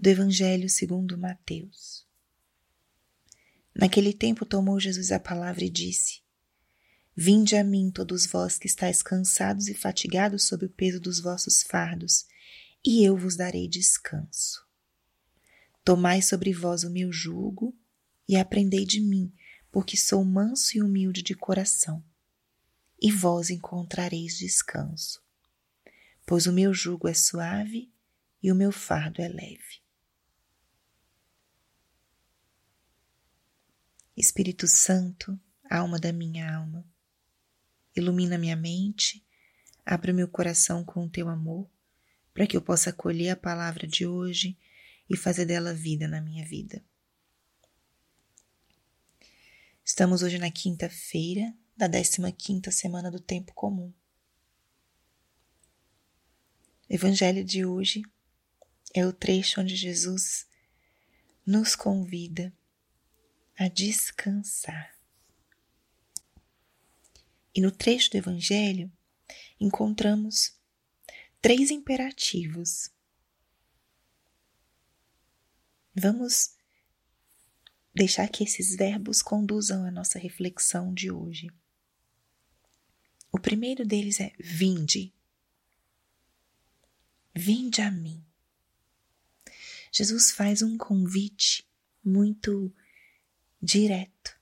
do Evangelho segundo Mateus. Naquele tempo tomou Jesus a palavra e disse: Vinde a mim, todos vós que estáis cansados e fatigados sob o peso dos vossos fardos, e eu vos darei descanso. Tomai sobre vós o meu jugo e aprendei de mim, porque sou manso e humilde de coração, e vós encontrareis descanso. Pois o meu jugo é suave e o meu fardo é leve. Espírito Santo, alma da minha alma, ilumina minha mente, abre meu coração com o teu amor, para que eu possa acolher a palavra de hoje e fazer dela vida na minha vida. Estamos hoje na quinta-feira da 15 quinta semana do tempo comum. O evangelho de hoje é o trecho onde Jesus nos convida a descansar. E no trecho do Evangelho encontramos três imperativos. Vamos deixar que esses verbos conduzam a nossa reflexão de hoje. O primeiro deles é vinde. Vinde a mim. Jesus faz um convite muito direto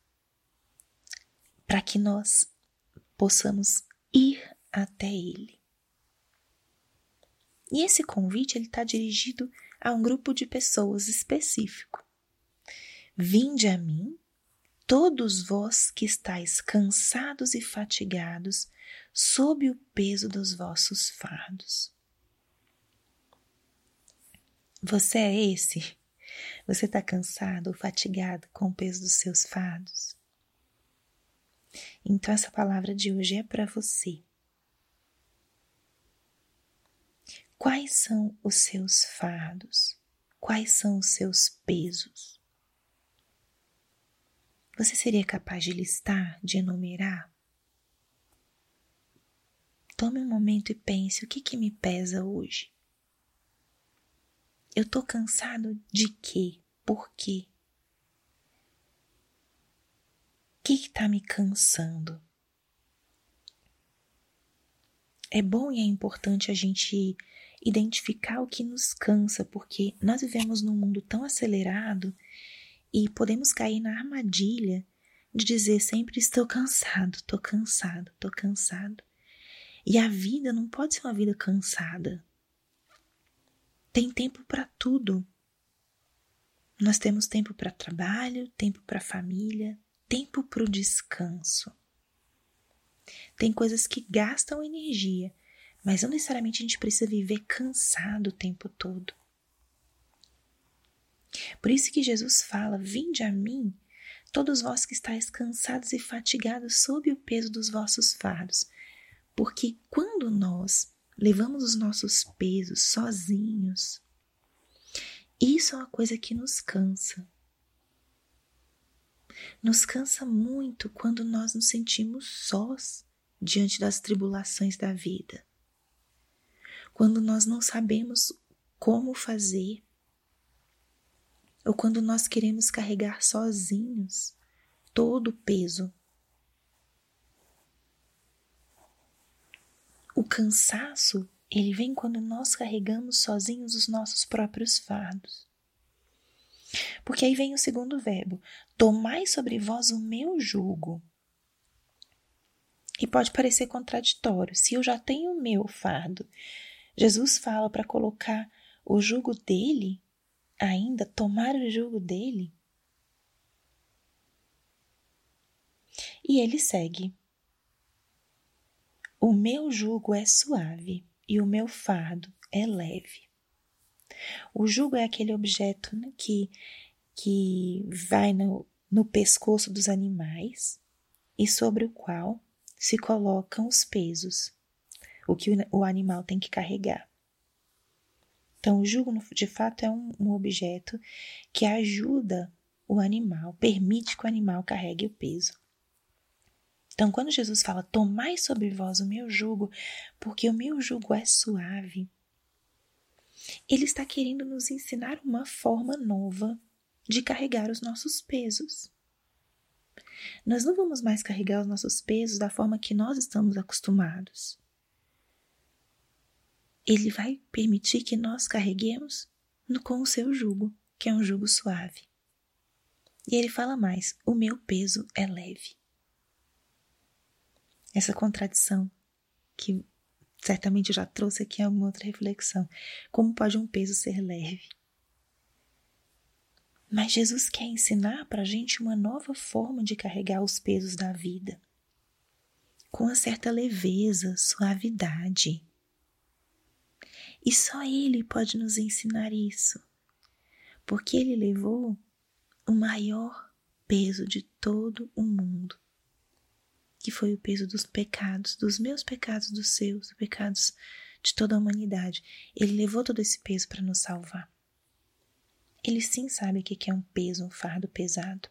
para que nós possamos ir até Ele. E esse convite ele está dirigido a um grupo de pessoas específico. Vinde a mim, todos vós que estáis cansados e fatigados, sob o peso dos vossos fardos. Você é esse você está cansado ou fatigado com o peso dos seus fardos? Então, essa palavra de hoje é para você. Quais são os seus fardos? Quais são os seus pesos? Você seria capaz de listar, de enumerar? Tome um momento e pense: o que, que me pesa hoje? Eu tô cansado de quê? Por quê? O que está me cansando? É bom e é importante a gente identificar o que nos cansa, porque nós vivemos num mundo tão acelerado e podemos cair na armadilha de dizer sempre estou cansado, estou cansado, estou cansado. E a vida não pode ser uma vida cansada. Tem tempo para tudo. Nós temos tempo para trabalho, tempo para família, tempo para o descanso. Tem coisas que gastam energia, mas não necessariamente a gente precisa viver cansado o tempo todo. Por isso que Jesus fala: Vinde a mim, todos vós que estáis cansados e fatigados sob o peso dos vossos fardos. Porque quando nós levamos os nossos pesos sozinhos. Isso é uma coisa que nos cansa. Nos cansa muito quando nós nos sentimos sós diante das tribulações da vida. Quando nós não sabemos como fazer, ou quando nós queremos carregar sozinhos todo o peso O cansaço, ele vem quando nós carregamos sozinhos os nossos próprios fardos. Porque aí vem o segundo verbo: tomai sobre vós o meu jugo. E pode parecer contraditório. Se eu já tenho o meu fardo, Jesus fala para colocar o jugo dele, ainda tomar o jugo dele. E ele segue. O meu jugo é suave e o meu fardo é leve. O jugo é aquele objeto que, que vai no, no pescoço dos animais e sobre o qual se colocam os pesos, o que o, o animal tem que carregar. Então, o jugo, de fato, é um, um objeto que ajuda o animal, permite que o animal carregue o peso. Então, quando Jesus fala, tomai sobre vós o meu jugo, porque o meu jugo é suave, Ele está querendo nos ensinar uma forma nova de carregar os nossos pesos. Nós não vamos mais carregar os nossos pesos da forma que nós estamos acostumados. Ele vai permitir que nós carreguemos com o seu jugo, que é um jugo suave. E ele fala mais: o meu peso é leve. Essa contradição que certamente já trouxe aqui alguma outra reflexão. Como pode um peso ser leve? Mas Jesus quer ensinar para a gente uma nova forma de carregar os pesos da vida, com uma certa leveza, suavidade. E só Ele pode nos ensinar isso, porque Ele levou o maior peso de todo o mundo, que foi o peso dos pecados, dos meus pecados, dos seus, dos pecados de toda a humanidade. Ele levou todo esse peso para nos salvar. Ele sim sabe o que é um peso, um fardo pesado.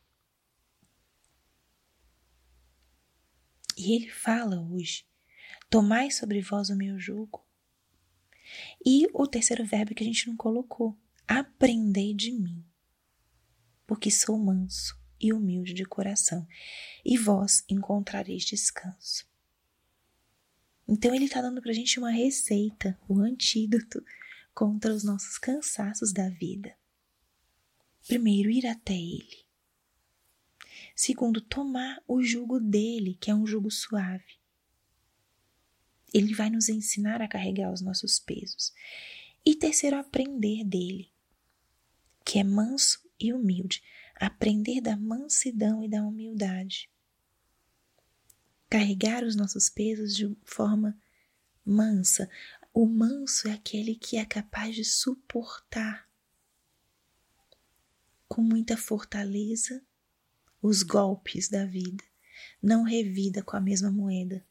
E ele fala hoje: Tomai sobre vós o meu jugo. E o terceiro verbo que a gente não colocou: Aprendei de mim, porque sou manso e humilde de coração, e vós encontrareis descanso. Então ele está dando para a gente uma receita, o um antídoto contra os nossos cansaços da vida. Primeiro, ir até Ele. Segundo, tomar o jugo dele, que é um jugo suave. Ele vai nos ensinar a carregar os nossos pesos. E terceiro, aprender dele, que é manso e humilde. Aprender da mansidão e da humildade. Carregar os nossos pesos de forma mansa. O manso é aquele que é capaz de suportar com muita fortaleza os golpes da vida, não revida com a mesma moeda.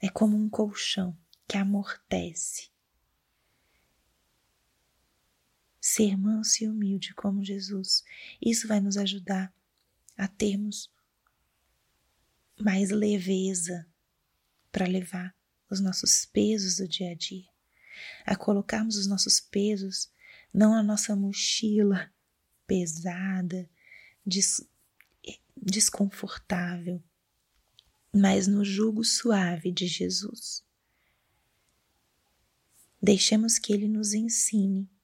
É como um colchão que amortece. Ser manso e humilde como Jesus, isso vai nos ajudar a termos mais leveza para levar os nossos pesos do dia a dia, a colocarmos os nossos pesos não na nossa mochila pesada, des desconfortável, mas no jugo suave de Jesus. Deixemos que Ele nos ensine.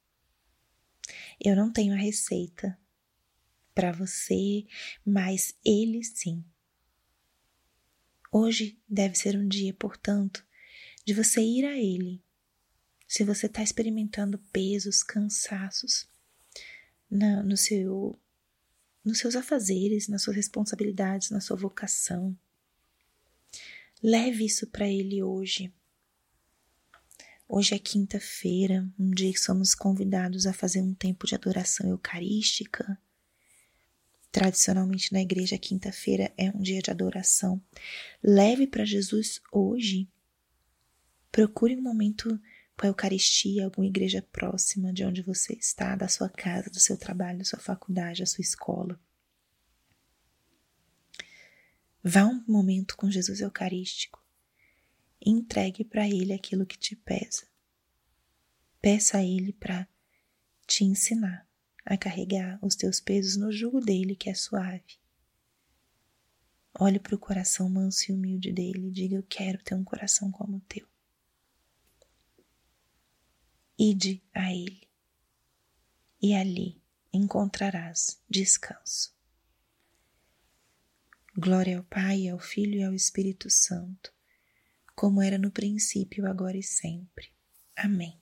Eu não tenho a receita para você, mas Ele sim. Hoje deve ser um dia, portanto, de você ir a Ele. Se você está experimentando pesos, cansaços, na, no seu, nos seus afazeres, nas suas responsabilidades, na sua vocação. Leve isso para Ele hoje. Hoje é quinta-feira, um dia que somos convidados a fazer um tempo de adoração eucarística. Tradicionalmente na igreja, quinta-feira é um dia de adoração. Leve para Jesus hoje. Procure um momento com a Eucaristia, alguma igreja próxima de onde você está, da sua casa, do seu trabalho, da sua faculdade, da sua escola. Vá um momento com Jesus Eucarístico entregue para Ele aquilo que te pesa. Peça a Ele para te ensinar a carregar os teus pesos no jugo dele, que é suave. Olhe para o coração manso e humilde dele e diga: Eu quero ter um coração como o teu. Ide a Ele, e ali encontrarás descanso. Glória ao Pai, ao Filho e ao Espírito Santo, como era no princípio, agora e sempre. Amém.